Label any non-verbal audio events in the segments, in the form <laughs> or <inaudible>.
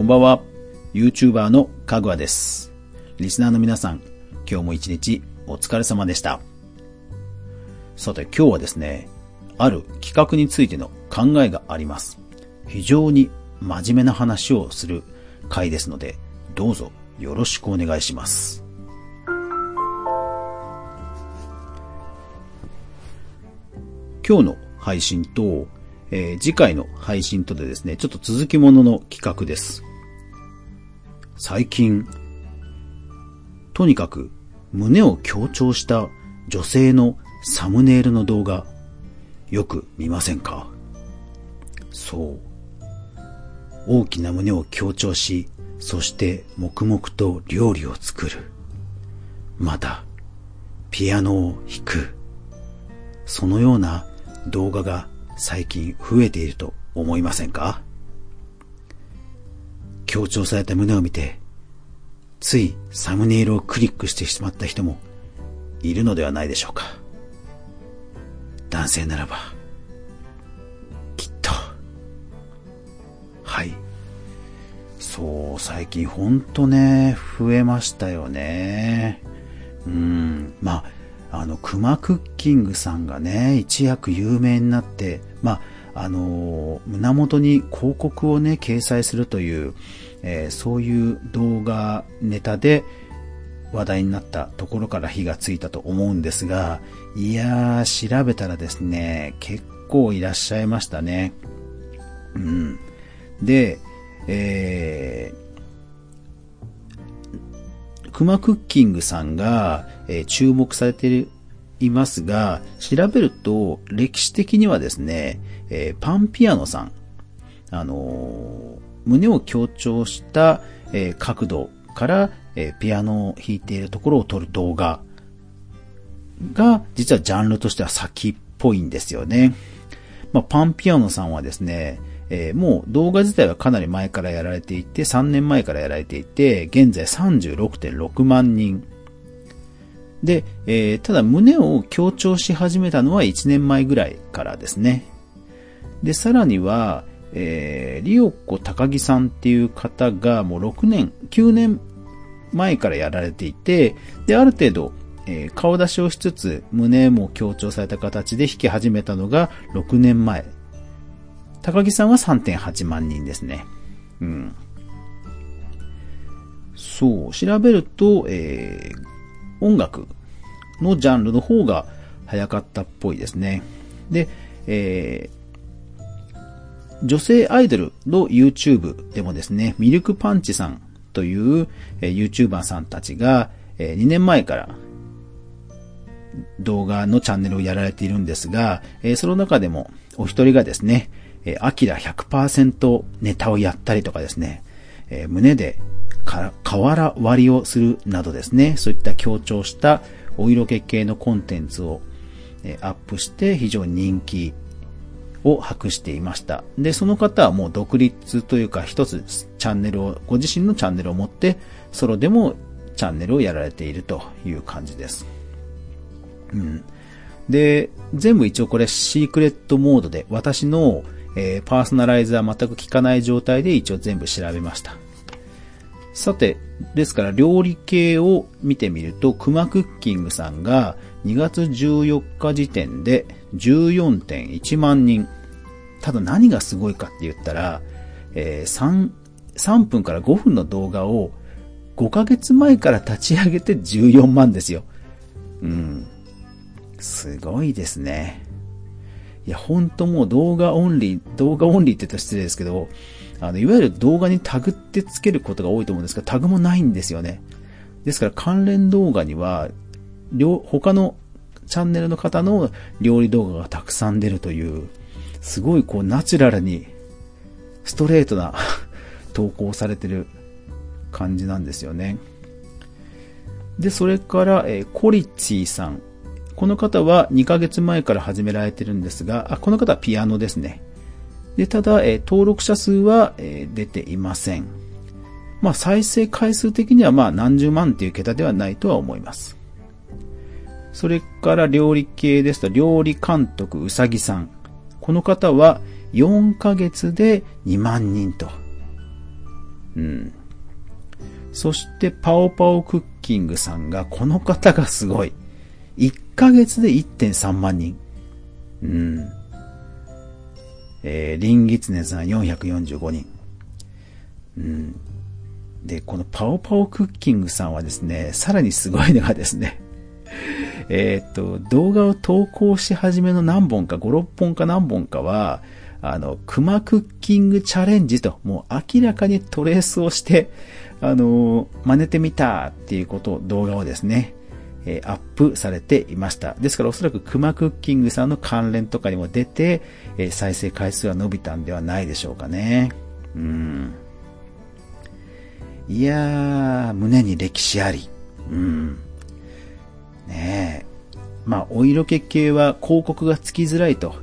こんばんは。YouTuber のかぐわです。リスナーの皆さん、今日も一日お疲れ様でした。さて今日はですね、ある企画についての考えがあります。非常に真面目な話をする回ですので、どうぞよろしくお願いします。今日の配信と、えー次回の配信とでですね、ちょっと続きものの企画です。最近、とにかく胸を強調した女性のサムネイルの動画、よく見ませんか？そう。大きな胸を強調し、そして黙々と料理を作る。また、ピアノを弾く。そのような動画が最近増えていると思いませんか？強調された胸を見て、ついサムネイルをクリックしてしまった人もいるのではないでしょうか。男性ならば、きっと。はい。そう、最近ほんとね、増えましたよね。うん。まあ、あの、クマクッキングさんがね、一躍有名になって、まあ、あの、胸元に広告をね、掲載するという、えーそういう動画ネタで話題になったところから火がついたと思うんですが、いやー、調べたらですね、結構いらっしゃいましたね。うん。で、えー、クマクッキングさんが、えー注目されていいますが、調べると歴史的にはですね、えーパンピアノさん、あのー胸を強調した、えー角度から、えピアノを弾いているところを撮る動画が、実はジャンルとしては先っぽいんですよね。まあ、パンピアノさんはですね、えーもう動画自体はかなり前からやられていて、3年前からやられていて、現在36.6万人。で、えーただ胸を強調し始めたのは1年前ぐらいからですね。で、さらには、えー、リオコ高木さんっていう方がもう6年、9年前からやられていて、で、ある程度、えー顔出しをしつつ、胸も強調された形で弾き始めたのが6年前。高木さんは3.8万人ですね。うん。そう、調べると、えー音楽のジャンルの方が早かったっぽいですね。で、えー女性アイドルの YouTube でもですね、ミルクパンチさんという、えー YouTuber さんたちが、え2年前から動画のチャンネルをやられているんですが、えーその中でもお一人がですね、えーアキラ100%ネタをやったりとかですね、えー胸で瓦割りをするなどですね、そういった強調したお色気系のコンテンツをえアップして非常に人気を博していました。で、その方はもう独立というか一つチャンネルを、ご自身のチャンネルを持って、ソロでもチャンネルをやられているという感じです。うん。で、全部一応これシークレットモードで私の、えーパーソナライズは全く効かない状態で一応全部調べました。さて、ですから料理系を見てみると、クマクッキングさんが2月14日時点で14.1万人。ただ何がすごいかって言ったら、えー3、3分から5分の動画を5ヶ月前から立ち上げて14万ですよ。うん。すごいですね。いや、ほんともう動画オンリー、動画オンリーって言ったら失礼ですけど、あの、いわゆる動画にタグってつけることが多いと思うんですが、タグもないんですよね。ですから関連動画には、両、他のチャンネルの方の料理動画がたくさん出るという、すごいこうナチュラルに、ストレートな <laughs> 投稿されてる感じなんですよね。で、それから、えーコリッチーさん。この方は2ヶ月前から始められてるんですが、あ、この方はピアノですね。で、ただ、え登録者数は、え出ていません。まあ、再生回数的にはまあ何十万っていう桁ではないとは思います。それから料理系ですと、料理監督うさぎさん。この方は4ヶ月で2万人と。うん。そして、パオパオクッキングさんが、この方がすごい。1ヶ月で1.3万人。うん。えー、リンギツネさん445人。うん。で、このパオパオクッキングさんはですね、さらにすごいのがですね、<laughs> えっと、動画を投稿し始めの何本か、5、6本か何本かは、あの、クマクッキングチャレンジと、もう明らかにトレースをして、あの、真似てみたっていうことを、動画をですね、え、アップされていました。ですからおそらくクマクッキングさんの関連とかにも出て、え、再生回数は伸びたんではないでしょうかね。うん。いやー、胸に歴史あり。うん。ねえ。まあ、お色気系は広告がつきづらいと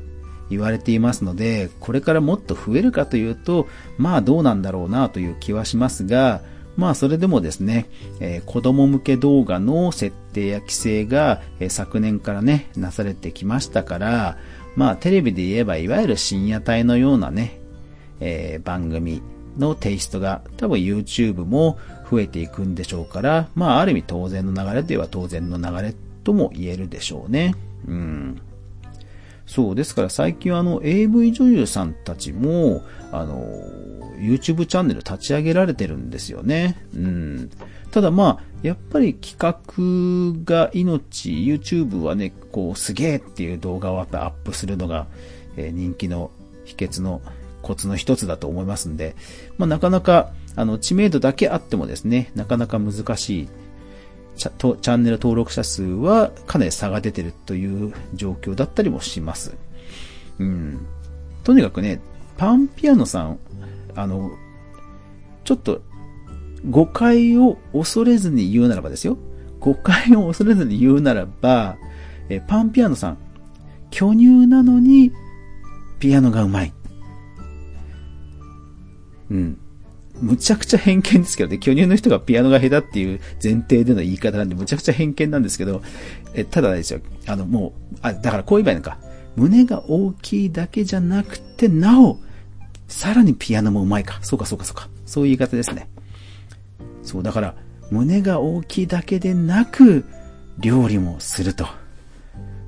言われていますので、これからもっと増えるかというと、まあどうなんだろうなという気はしますが、まあそれでもですね、えー、子供向け動画の設定や規制が、え、昨年からね、なされてきましたから、まあテレビで言えばいわゆる深夜帯のようなね、えー、番組のテイストが多分 YouTube も増えていくんでしょうから、まあある意味当然の流れといえば当然の流れとも言えるでしょうね。うん。そう、ですから最近あの AV 女優さんたちも、あの、YouTube チャンネル立ち上げられてるんですよね。うん。ただまあ、やっぱり企画が命、YouTube はね、こう、すげえっていう動画をやっぱアップするのが、えー、人気の秘訣のコツの一つだと思いますんで、まあなかなか、あの、知名度だけあってもですね、なかなか難しいチャンネル登録者数はかなり差が出てるという状況だったりもします。うん。とにかくね、パンピアノさん、あの、ちょっと誤解を恐れずに言うならばですよ。誤解を恐れずに言うならば、えパンピアノさん、巨乳なのにピアノがうまい。うん。むちゃくちゃ偏見ですけどね、巨乳の人がピアノが下手っていう前提での言い方なんで、むちゃくちゃ偏見なんですけど、え、ただですよ、あの、もう、あ、だからこう言えばいいのか。胸が大きいだけじゃなくて、なお、さらにピアノもうまいか。そうか、そうか、そうか。そういう言い方ですね。そう、だから、胸が大きいだけでなく、料理もすると。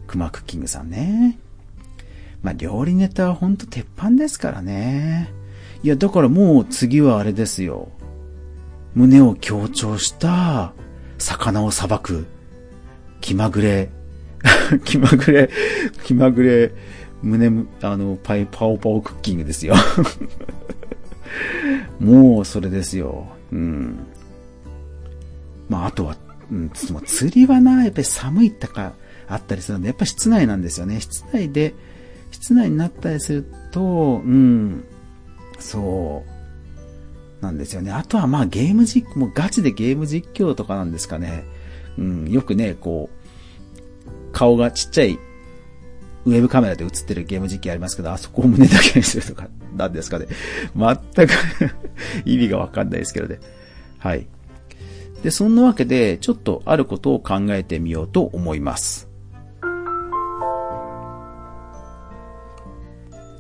クマクッキングさんね。まあ、料理ネタはほんと鉄板ですからね。いや、だからもう次はあれですよ。胸を強調した魚をさばく気まぐれ、<laughs> 気まぐれ、気まぐれ、胸、あの、パイ、パオパオクッキングですよ。<laughs> もうそれですよ。うん。まあ、あとは、うん、釣りはな、やっぱり寒いとかあったりするので、やっぱ室内なんですよね。室内で、室内になったりすると、うん、そう。なんですよね。あとはまあゲーム実況、もうガチでゲーム実況とかなんですかね。うん、よくね、こう、顔がちっちゃいウェブカメラで映ってるゲーム実況ありますけど、あそこを胸だけにするとか、なんですかね。全く <laughs> 意味がわかんないですけどね。はい。で、そんなわけで、ちょっとあることを考えてみようと思います。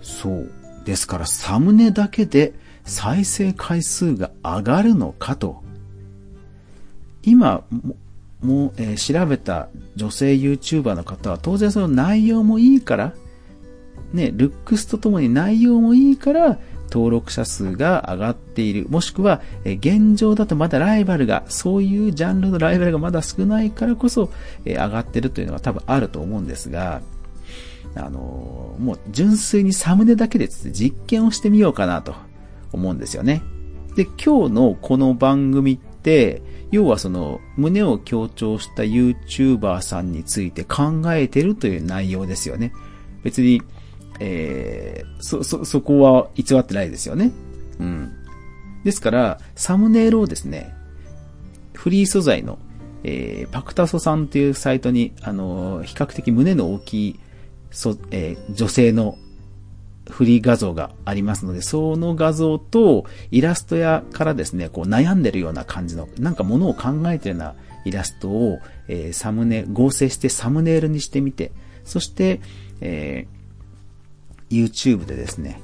そう。ですからサムネだけで再生回数が上がるのかと。今、もう、えー、調べた女性 YouTuber の方は当然その内容もいいから、ね、ルックスとともに内容もいいから登録者数が上がっている。もしくは、え、現状だとまだライバルが、そういうジャンルのライバルがまだ少ないからこそ、え、上がってるというのが多分あると思うんですが、あの、もう純粋にサムネだけで実験をしてみようかなと思うんですよね。で、今日のこの番組って、要はその胸を強調した YouTuber さんについて考えてるという内容ですよね。別に、え、そ、そ、そこは偽ってないですよね。うん。ですから、サムネイルをですね、フリー素材の、えー、パクタソさんというサイトに、あの、比較的胸の大きいそ、えー、女性のフリー画像がありますので、その画像とイラストやからですね、こう悩んでるような感じの、なんかものを考えてるようなイラストを、えー、サムネ、合成してサムネイルにしてみて、そして、えー、YouTube でですね、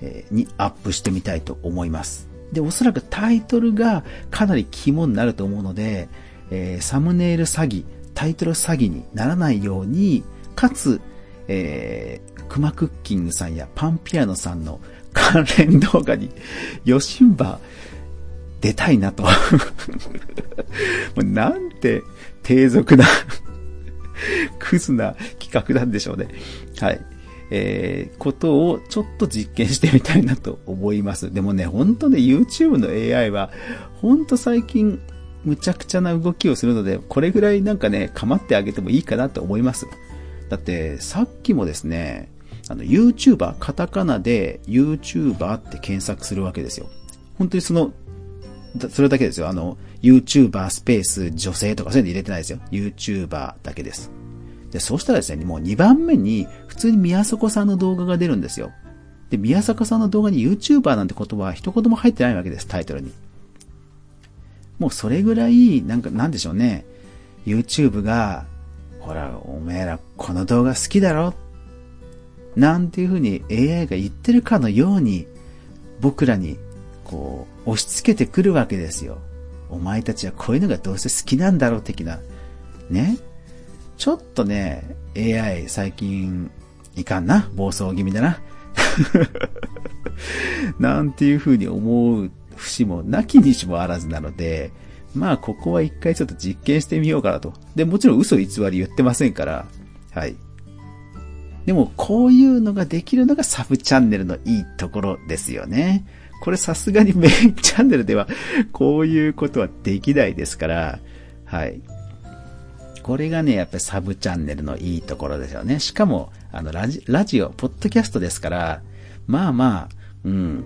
えー、にアップしてみたいと思います。で、おそらくタイトルがかなり肝になると思うので、えー、サムネイル詐欺、タイトル詐欺にならないように、かつ、えー、クマクッキングさんやパンピアノさんの関連動画に、ヨシンバ出たいなと。<laughs> もうなんて低俗なクズな企画なんでしょうね。はい。えー、ことをちょっと実験してみたいなと思います。<laughs> でもね、ほんとね、YouTube の AI は、ほんと最近、むちゃくちゃな動きをするので、これぐらいなんかね、構ってあげてもいいかなと思います。だって、さっきもですね、あの、YouTuber、カタカナで YouTuber って検索するわけですよ。本当にその、それだけですよ。あの、YouTuber スペース女性とかそういうの入れてないですよ。YouTuber だけです。で、そうしたらですね、もう2番目に普通に宮迫さんの動画が出るんですよ。で、宮迫さんの動画に YouTuber なんて言葉は一言も入ってないわけです、タイトルに。もうそれぐらい、なんか、なんでしょうね。YouTube が、ほら、おめえらこの動画好きだろなんていうふうに AI が言ってるかのように、僕らに、こう、押し付けてくるわけですよ。お前たちはこういうのがどうせ好きなんだろう的な。ね。ちょっとね、AI 最近いかんな。暴走気味だな。<laughs> なんていうふうに思う節もなきにしもあらずなので、まあここは一回ちょっと実験してみようかなと。で、もちろん嘘偽り言ってませんから、はい。でもこういうのができるのがサブチャンネルのいいところですよね。これさすがにメインチャンネルではこういうことはできないですから、はい。これがね、やっぱりサブチャンネルのいいところですよね。しかも、あの、ラジ、ラジオ、ポッドキャストですから、まあまあ、うん。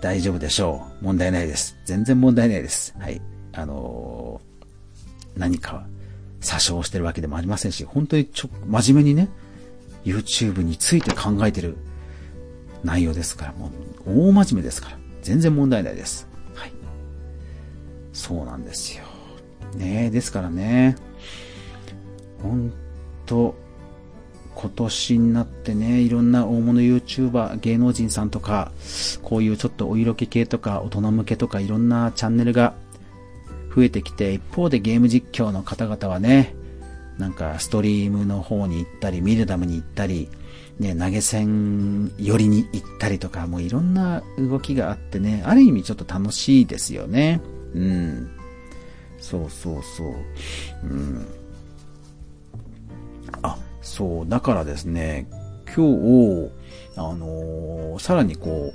大丈夫でしょう。問題ないです。全然問題ないです。はい。あのー、何か、詐称してるわけでもありませんし、本当にちょ、真面目にね、YouTube について考えてる内容ですから、もう、大真面目ですから、全然問題ないです。はい。そうなんですよ。ねですからね、本当今年になってね、いろんな大物 YouTuber、芸能人さんとか、こういうちょっとお色気系とか大人向けとかいろんなチャンネルが増えてきて、一方でゲーム実況の方々はね、なんかストリームの方に行ったり、ミルダムに行ったり、ね、投げ銭寄りに行ったりとか、もういろんな動きがあってね、ある意味ちょっと楽しいですよね。うん。そうそうそう。うん。あ、そう、だからですね、今日、あのー、さらにこ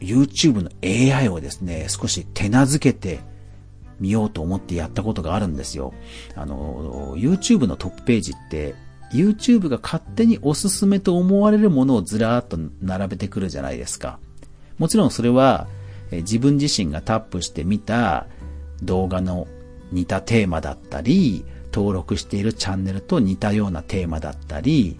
う、YouTube の AI をですね、少し手なずけてみようと思ってやったことがあるんですよ。あの、YouTube のトップページって、YouTube が勝手におすすめと思われるものをずらーっと並べてくるじゃないですか。もちろんそれは、え自分自身がタップしてみた動画の似たテーマだったり、登録しているチャンネルと似たようなテーマだったり、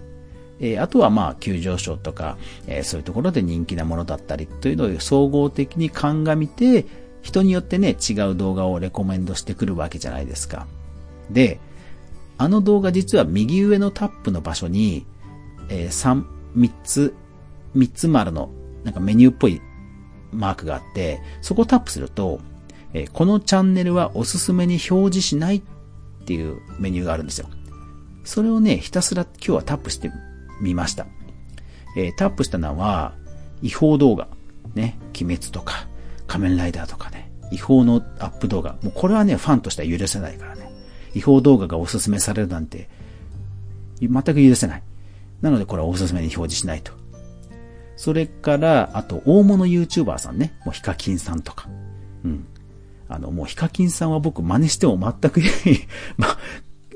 え、あとはまあ急上昇とか、え、そういうところで人気なものだったりというのを総合的に鑑みて、人によってね、違う動画をレコメンドしてくるわけじゃないですか。で、あの動画実は右上のタップの場所に、えー、3、3つ、3つ丸のなんかメニューっぽいマークがあって、そこをタップすると、えこのチャンネルはおすすめに表示しないっていうメニューがあるんですよ。それをね、ひたすら今日はタップしてみました。えー、タップしたのは、違法動画。ね、鬼滅とか、仮面ライダーとかね、違法のアップ動画。もうこれはね、ファンとしては許せないからね。違法動画がおすすめされるなんて、全く許せない。なのでこれはおすすめに表示しないと。それから、あと、大物 YouTuber さんね。もうヒカキンさんとか。うん。あの、もうヒカキンさんは僕真似しても全く <laughs> まあ、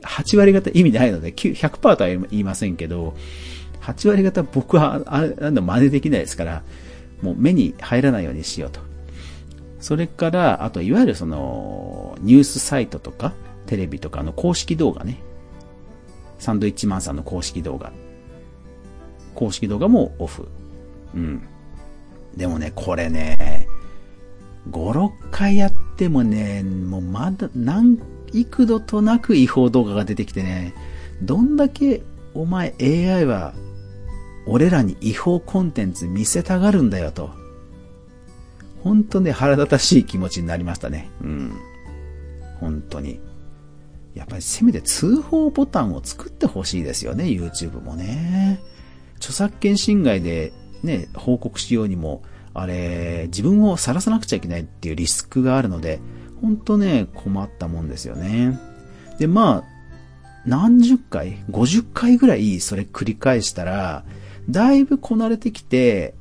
8割方意味ないので、100%とは言いませんけど、8割方僕は、あれ、なんだ、真似できないですから、もう目に入らないようにしようと。それから、あと、いわゆるその、ニュースサイトとか、テレビとかの公式動画ね。サンドイッチマンさんの公式動画。公式動画もオフ。うん。でもね、これね、5、6回やってもね、もうまだ、何、幾度となく違法動画が出てきてね、どんだけお前 AI は俺らに違法コンテンツ見せたがるんだよと。本当ね、腹立たしい気持ちになりましたね。うん。本当に。やっぱりせめて通報ボタンを作ってほしいですよね、YouTube もね。著作権侵害でね、報告しようにも、あれ、自分を晒さなくちゃいけないっていうリスクがあるので、ほんとね、困ったもんですよね。で、まあ、何十回 ?50 回ぐらいそれ繰り返したら、だいぶこなれてきて、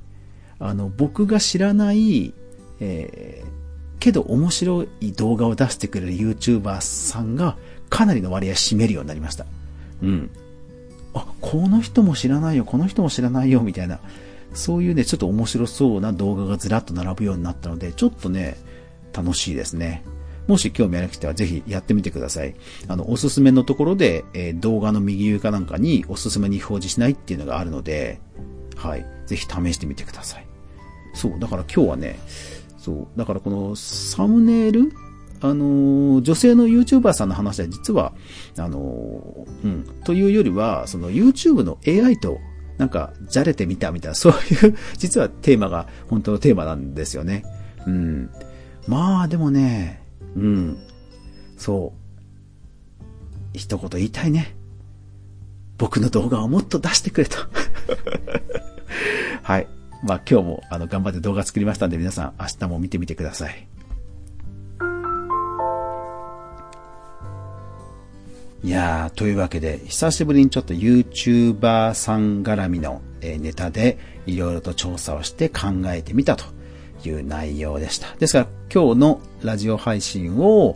あの、僕が知らない、えー、けど面白い動画を出してくれる YouTuber さんがかなりの割合占めるようになりました。うん。あ、この人も知らないよ、この人も知らないよ、みたいな。そういうね、ちょっと面白そうな動画がずらっと並ぶようになったので、ちょっとね、楽しいですね。もし興味ある人はぜひやってみてください。あの、おすすめのところで、えー、動画の右上かなんかにおすすめに表示しないっていうのがあるので、はい。ぜひ試してみてください。そう、だから今日はね、そう、だからこのサムネイルあの、女性の YouTuber さんの話は実は、あの、うん、というよりは、その YouTube の AI となんか、じゃれてみたみたいな、<laughs> そういう実はテーマが本当のテーマなんですよね。うん。まあ、でもね、うん。そう。一言言いたいね。僕の動画をもっと出してくれと。<laughs> はい。まあ今日もあの頑張って動画作りましたんで皆さん明日も見てみてください。いやー、というわけで、久しぶりにちょっと YouTuber さん絡みのネタでいろいろと調査をして考えてみたという内容でした。ですから今日のラジオ配信を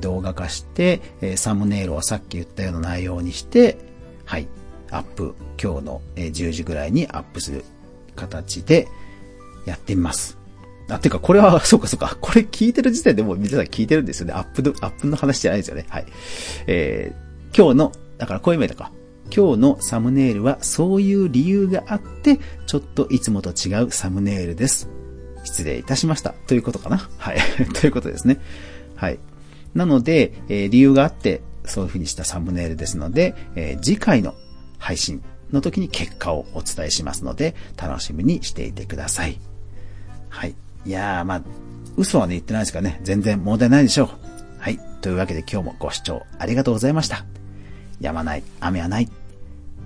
動画化して、サムネイルをさっき言ったような内容にして、はい、アップ、今日の10時ぐらいにアップする形でやってみます。あ、てか、これは、<laughs> そうかそうか、これ聞いてる時点でもう皆さん聞いてるんですよね。アップの、アップの話じゃないですよね。はい。え、今日の、だからこういう意味だか。今日のサムネイルはそういう理由があって、ちょっといつもと違うサムネイルです。失礼いたしました。ということかな。はい。<laughs> ということですね。はい。なので、えー、理由があって、そういう風にしたサムネイルですので、えー、次回の配信の時に結果をお伝えしますので、楽しみにしていてください。はい。いやー、まあ、嘘はね、言ってないですからね、全然問題ないでしょう。はい。というわけで今日もご視聴ありがとうございました。やまない、雨はない。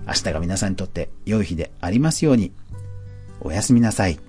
明日が皆さんにとって良い日でありますように。おやすみなさい。